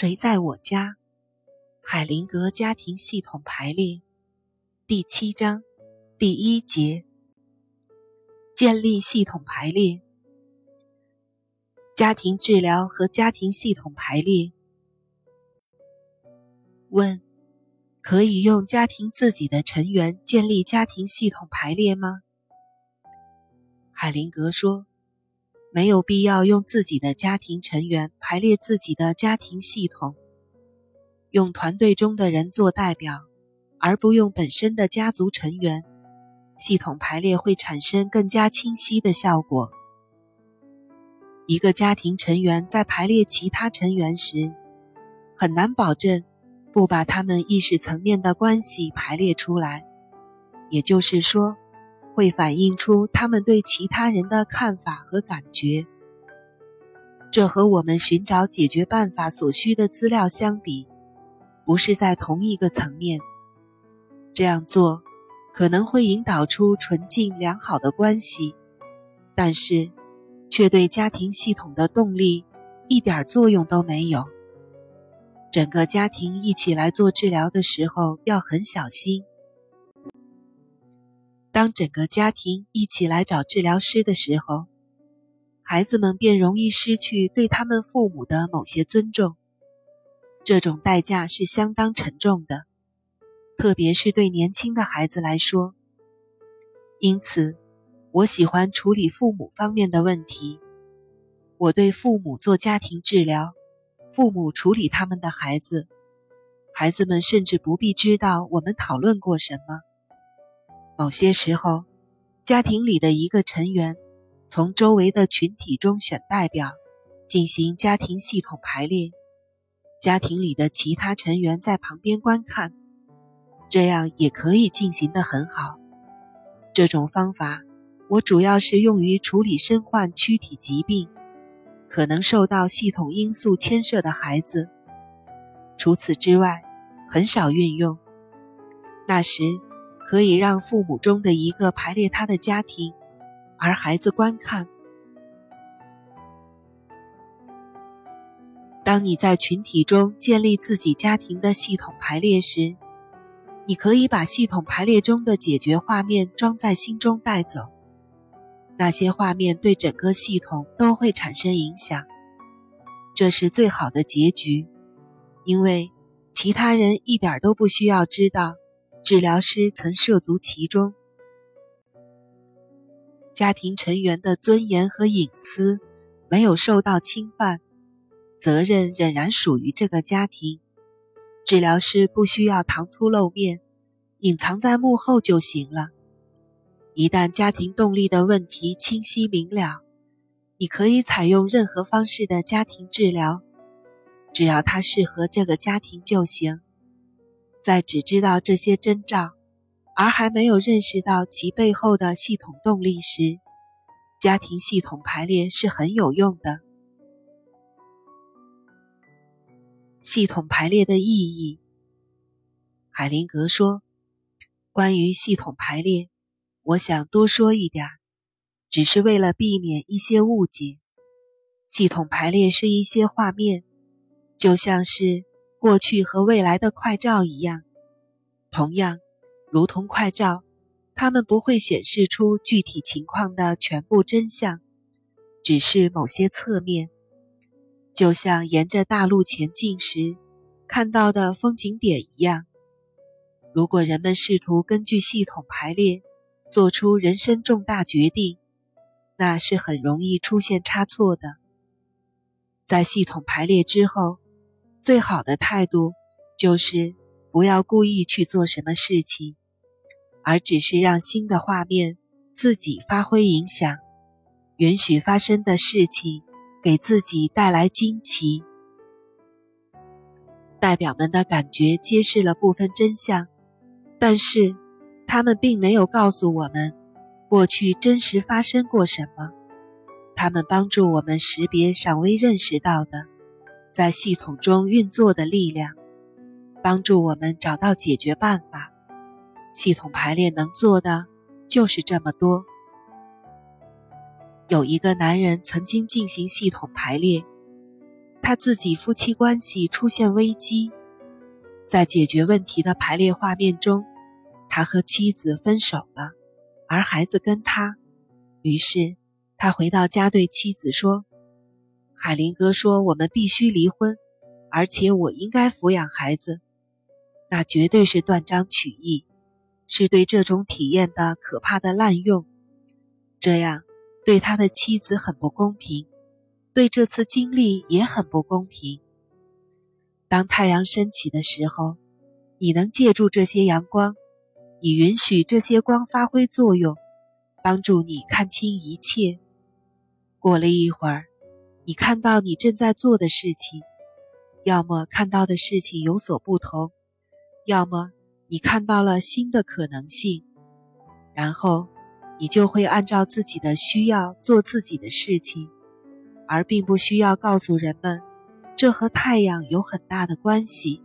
谁在我家？海灵格家庭系统排列第七章第一节：建立系统排列。家庭治疗和家庭系统排列。问：可以用家庭自己的成员建立家庭系统排列吗？海灵格说。没有必要用自己的家庭成员排列自己的家庭系统，用团队中的人做代表，而不用本身的家族成员，系统排列会产生更加清晰的效果。一个家庭成员在排列其他成员时，很难保证不把他们意识层面的关系排列出来，也就是说。会反映出他们对其他人的看法和感觉。这和我们寻找解决办法所需的资料相比，不是在同一个层面。这样做可能会引导出纯净良好的关系，但是却对家庭系统的动力一点作用都没有。整个家庭一起来做治疗的时候，要很小心。当整个家庭一起来找治疗师的时候，孩子们便容易失去对他们父母的某些尊重。这种代价是相当沉重的，特别是对年轻的孩子来说。因此，我喜欢处理父母方面的问题。我对父母做家庭治疗，父母处理他们的孩子，孩子们甚至不必知道我们讨论过什么。某些时候，家庭里的一个成员从周围的群体中选代表，进行家庭系统排列。家庭里的其他成员在旁边观看，这样也可以进行的很好。这种方法我主要是用于处理身患躯体疾病、可能受到系统因素牵涉的孩子。除此之外，很少运用。那时。可以让父母中的一个排列他的家庭，而孩子观看。当你在群体中建立自己家庭的系统排列时，你可以把系统排列中的解决画面装在心中带走。那些画面对整个系统都会产生影响。这是最好的结局，因为其他人一点都不需要知道。治疗师曾涉足其中，家庭成员的尊严和隐私没有受到侵犯，责任仍然属于这个家庭。治疗师不需要唐突露面，隐藏在幕后就行了。一旦家庭动力的问题清晰明了，你可以采用任何方式的家庭治疗，只要它适合这个家庭就行。在只知道这些征兆，而还没有认识到其背后的系统动力时，家庭系统排列是很有用的。系统排列的意义，海灵格说：“关于系统排列，我想多说一点，只是为了避免一些误解。系统排列是一些画面，就像是……”过去和未来的快照一样，同样，如同快照，它们不会显示出具体情况的全部真相，只是某些侧面，就像沿着大路前进时看到的风景点一样。如果人们试图根据系统排列做出人生重大决定，那是很容易出现差错的。在系统排列之后。最好的态度就是不要故意去做什么事情，而只是让新的画面自己发挥影响，允许发生的事情给自己带来惊奇。代表们的感觉揭示了部分真相，但是他们并没有告诉我们过去真实发生过什么。他们帮助我们识别尚未认识到的。在系统中运作的力量，帮助我们找到解决办法。系统排列能做的就是这么多。有一个男人曾经进行系统排列，他自己夫妻关系出现危机，在解决问题的排列画面中，他和妻子分手了，而孩子跟他。于是他回到家对妻子说：“海林哥说我们必须离婚，而且我应该抚养孩子。”那绝对是断章取义，是对这种体验的可怕的滥用。这样对他的妻子很不公平，对这次经历也很不公平。当太阳升起的时候，你能借助这些阳光，你允许这些光发挥作用，帮助你看清一切。过了一会儿，你看到你正在做的事情，要么看到的事情有所不同。要么你看到了新的可能性，然后你就会按照自己的需要做自己的事情，而并不需要告诉人们这和太阳有很大的关系。